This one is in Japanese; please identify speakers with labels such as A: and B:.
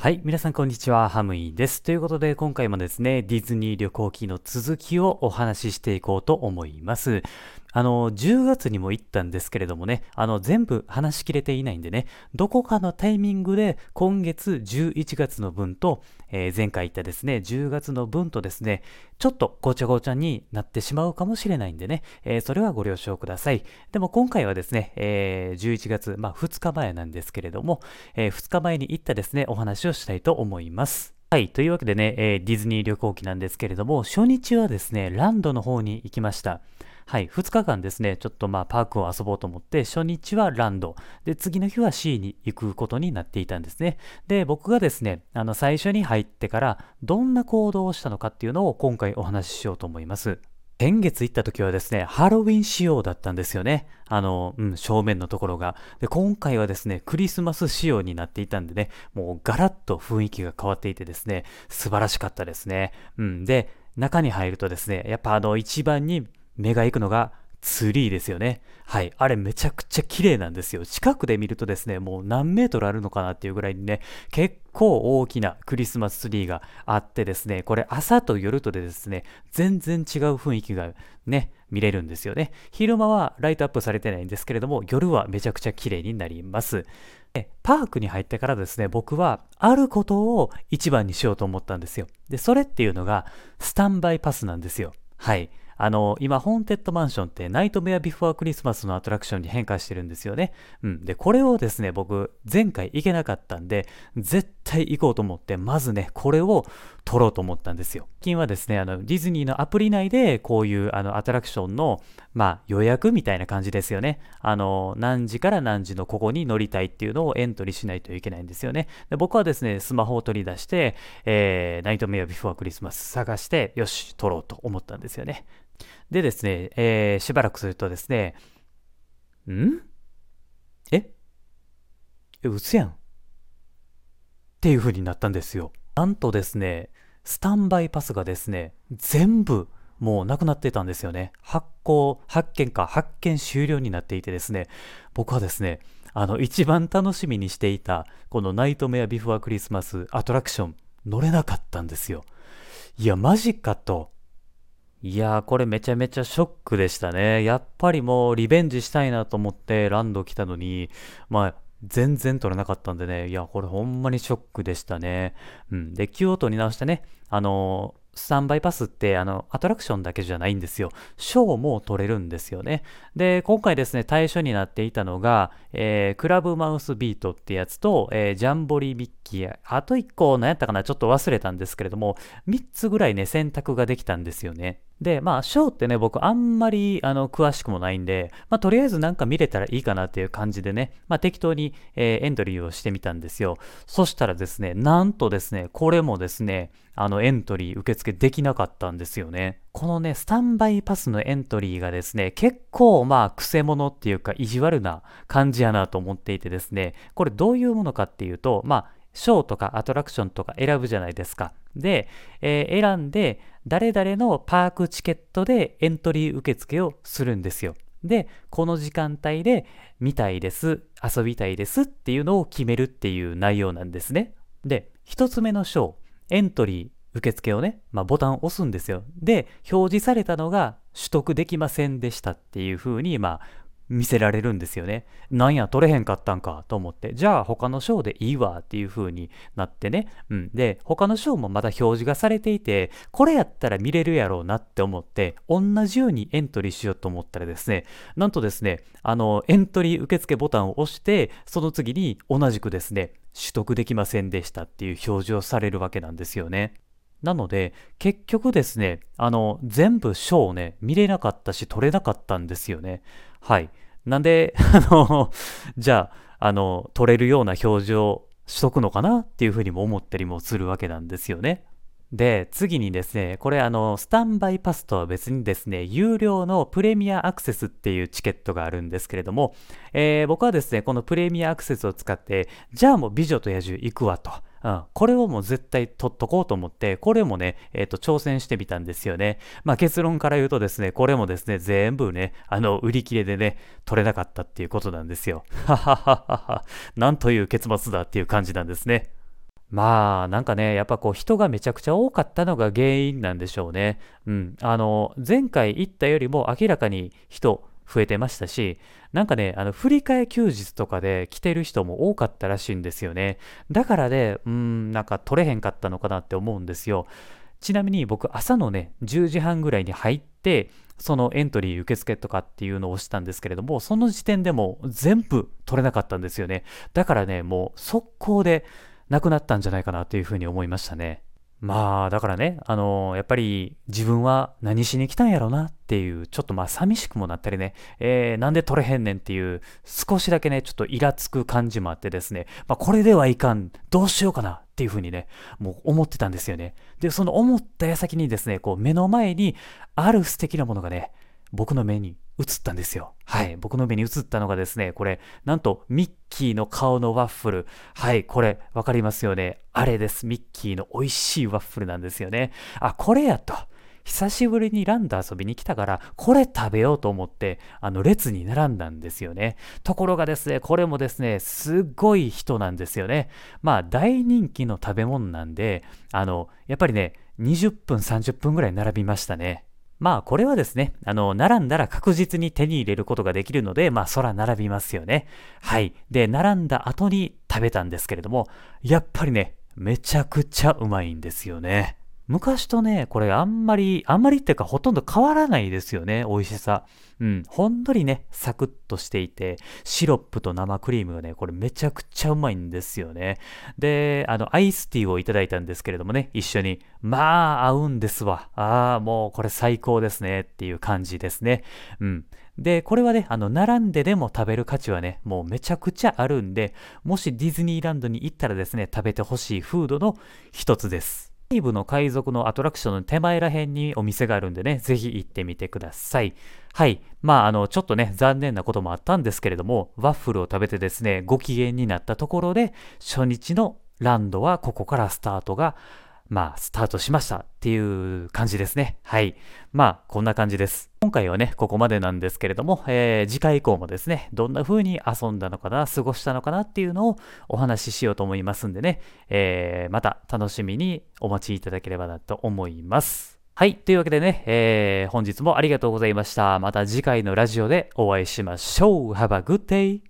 A: はい、皆さんこんにちは、ハムイです。ということで、今回もですね、ディズニー旅行記の続きをお話ししていこうと思います。あの、10月にも行ったんですけれどもね、あの、全部話しきれていないんでね、どこかのタイミングで今月11月の分と、えー前回言ったですね、10月の分とですね、ちょっとごちゃごちゃになってしまうかもしれないんでね、えーそれはご了承ください。でも今回はですね、えー11月、まあ2日前なんですけれども、え2日前に行ったですね、お話をしたいと思います。はい。というわけでね、えディズニー旅行記なんですけれども、初日はですね、ランドの方に行きました。はい。2日間ですね、ちょっとまあパークを遊ぼうと思って、初日はランド。で、次の日は C に行くことになっていたんですね。で、僕がですね、あの、最初に入ってから、どんな行動をしたのかっていうのを今回お話ししようと思います。先月行った時はですね、ハロウィン仕様だったんですよね。あの、うん、正面のところが。で、今回はですね、クリスマス仕様になっていたんでね、もうガラッと雰囲気が変わっていてですね、素晴らしかったですね。うん、で、中に入るとですね、やっぱあの、一番に目が行くのが、ツリーですよね。はい。あれめちゃくちゃ綺麗なんですよ。近くで見るとですね、もう何メートルあるのかなっていうぐらいにね、結構大きなクリスマスツリーがあってですね、これ朝と夜とでですね、全然違う雰囲気がね、見れるんですよね。昼間はライトアップされてないんですけれども、夜はめちゃくちゃ綺麗になります。パークに入ってからですね、僕はあることを一番にしようと思ったんですよ。で、それっていうのが、スタンバイパスなんですよ。はい。あの、今、ホーンテッドマンションってナイトメアビフォークリスマスのアトラクションに変化してるんですよね。うん。で、これをですね、僕、前回行けなかったんで、絶対行こうと思って、まずね、これを取ろうと思ったんですよ。最近はですね、あの、ディズニーのアプリ内で、こういう、あの、アトラクションの、まあ、予約みたいな感じですよね。あの、何時から何時のここに乗りたいっていうのをエントリーしないといけないんですよね。で僕はですね、スマホを取り出して、えーナイトメアビフォークリスマス探して、よし、取ろうと思ったんですよね。でですね、えーしばらくするとですね、ん？え？え、うつやんっていう風になったんですよ。なんとですね、スタンバイパスがですね、全部もうなくなってたんですよね。発行、発見か、発見終了になっていてですね、僕はですね、あの、一番楽しみにしていた、このナイトメアビフォークリスマスアトラクション、乗れなかったんですよ。いや、マジかと。いやー、これめちゃめちゃショックでしたね。やっぱりもうリベンジしたいなと思ってランド来たのに、まあ、全然取れなかったんでね、いや、これほんまにショックでしたね。うん。で、気を取り直してね、あのースタンバイパスって、あの、アトラクションだけじゃないんですよ。ショーも取れるんですよね。で、今回ですね、対象になっていたのが、えークラブマウスビートってやつと、えージャンボリーミッキー、あと1個何やったかな、ちょっと忘れたんですけれども、3つぐらいね、選択ができたんですよね。で、まあ、ショーってね、僕あんまり、あの、詳しくもないんで、まあ、とりあえずなんか見れたらいいかなっていう感じでね、まあ、適当に、えーエントリーをしてみたんですよ。そしたらですね、なんとですね、これもですね、あの、エントリー受付できなかったんですよね。このね、スタンバイパスのエントリーがですね、結構まあ、癖者っていうか、意地悪な感じやなと思っていてですね、これどういうものかっていうと、まあ、ショーとかアトラクションとか選ぶじゃないですか。で、えー選んで、誰々のパークチケットでエントリー受付をするんですよ。で、この時間帯で見たいです、遊びたいですっていうのを決めるっていう内容なんですね。で、一つ目のショー、エントリー受付をね、まあ、ボタンを押すんですよ。で、表示されたのが取得できませんでしたっていう風に、まあ、見せられるんですよね。なんや、取れへんかったんかと思って、じゃあ他のショーでいいわっていう風になってね。うん。で、他のショーもまだ表示がされていて、これやったら見れるやろうなって思って、同じようにエントリーしようと思ったらですね、なんとですね、あの、エントリー受付ボタンを押して、その次に同じくですね、取得できませんでしたっていう表示をされるわけなんですよね。なので、結局ですね、あの、全部ショーをね、見れなかったし、撮れなかったんですよね。はい。なんで、あの、じゃあ、あの、撮れるような表示をしとくのかなっていうふうにも思ったりもするわけなんですよね。で、次にですね、これあの、スタンバイパスとは別にですね、有料のプレミアアクセスっていうチケットがあるんですけれども、えー僕はですね、このプレミアアクセスを使って、じゃあもう美女と野獣行くわと。うん、これをもう絶対取っとこうと思って、これもね、えっ、と、挑戦してみたんですよね。まあ結論から言うとですね、これもですね、全部ね、あの、売り切れでね、取れなかったっていうことなんですよ。ははははは。なんという結末だっていう感じなんですね。まあ、なんかね、やっぱこう人がめちゃくちゃ多かったのが原因なんでしょうね。うん。あの、前回行ったよりも明らかに人増えてましたし、なんかね、あの、振り替え休日とかで来てる人も多かったらしいんですよね。だからね、うん、なんか取れへんかったのかなって思うんですよ。ちなみに僕、朝のね、10時半ぐらいに入って、そのエントリー受付とかっていうのをしたんですけれども、その時点でも全部取れなかったんですよね。だからね、もう速攻で、なくなったんじゃないかなというふうに思いましたね。まあ、だからね、あのー、やっぱり自分は何しに来たんやろうなっていう、ちょっとまあ寂しくもなったりね、えー、なんで取れへんねんっていう、少しだけね、ちょっとイラつく感じもあってですね、まあこれではいかん、どうしようかなっていうふうにね、もう思ってたんですよね。で、その思った矢先にですね、こう目の前にある素敵なものがね、僕の目に映ったんですよ。はい。僕の目に映ったのがですね、これ、なんとミッキーの顔のワッフル。はい。これ、わかりますよね。あれです。ミッキーの美味しいワッフルなんですよね。あ、これやと。久しぶりにランド遊びに来たから、これ食べようと思って、あの、列に並んだんですよね。ところがですね、これもですね、すっごい人なんですよね。まあ、大人気の食べ物なんで、あの、やっぱりね、20分、30分ぐらい並びましたね。まあこれはですね、あの、並んだら確実に手に入れることができるので、まあ空並びますよね。はい。で、並んだ後に食べたんですけれども、やっぱりね、めちゃくちゃうまいんですよね。昔とね、これあんまり、あんまりっていうかほとんど変わらないですよね、美味しさ。うん、ほんのりね、サクッとしていて、シロップと生クリームがね、これめちゃくちゃうまいんですよね。で、あの、アイスティーをいただいたんですけれどもね、一緒に。まあ、合うんですわ。ああ、もうこれ最高ですねっていう感じですね。うん。で、これはね、あの、並んででも食べる価値はね、もうめちゃくちゃあるんで、もしディズニーランドに行ったらですね、食べてほしいフードの一つです。西部の海賊のアトラクションの手前ら辺にお店があるんでね、ぜひ行ってみてください。はい。まあ、あの、ちょっとね、残念なこともあったんですけれども、ワッフルを食べてですね、ご機嫌になったところで、初日のランドはここからスタートがまあ、スタートしましたっていう感じですね。はい。まあ、こんな感じです。今回はね、ここまでなんですけれども、えー、次回以降もですね、どんな風に遊んだのかな、過ごしたのかなっていうのをお話ししようと思いますんでね、えー、また楽しみにお待ちいただければなと思います。はい。というわけでね、えー、本日もありがとうございました。また次回のラジオでお会いしましょう。Have a good day!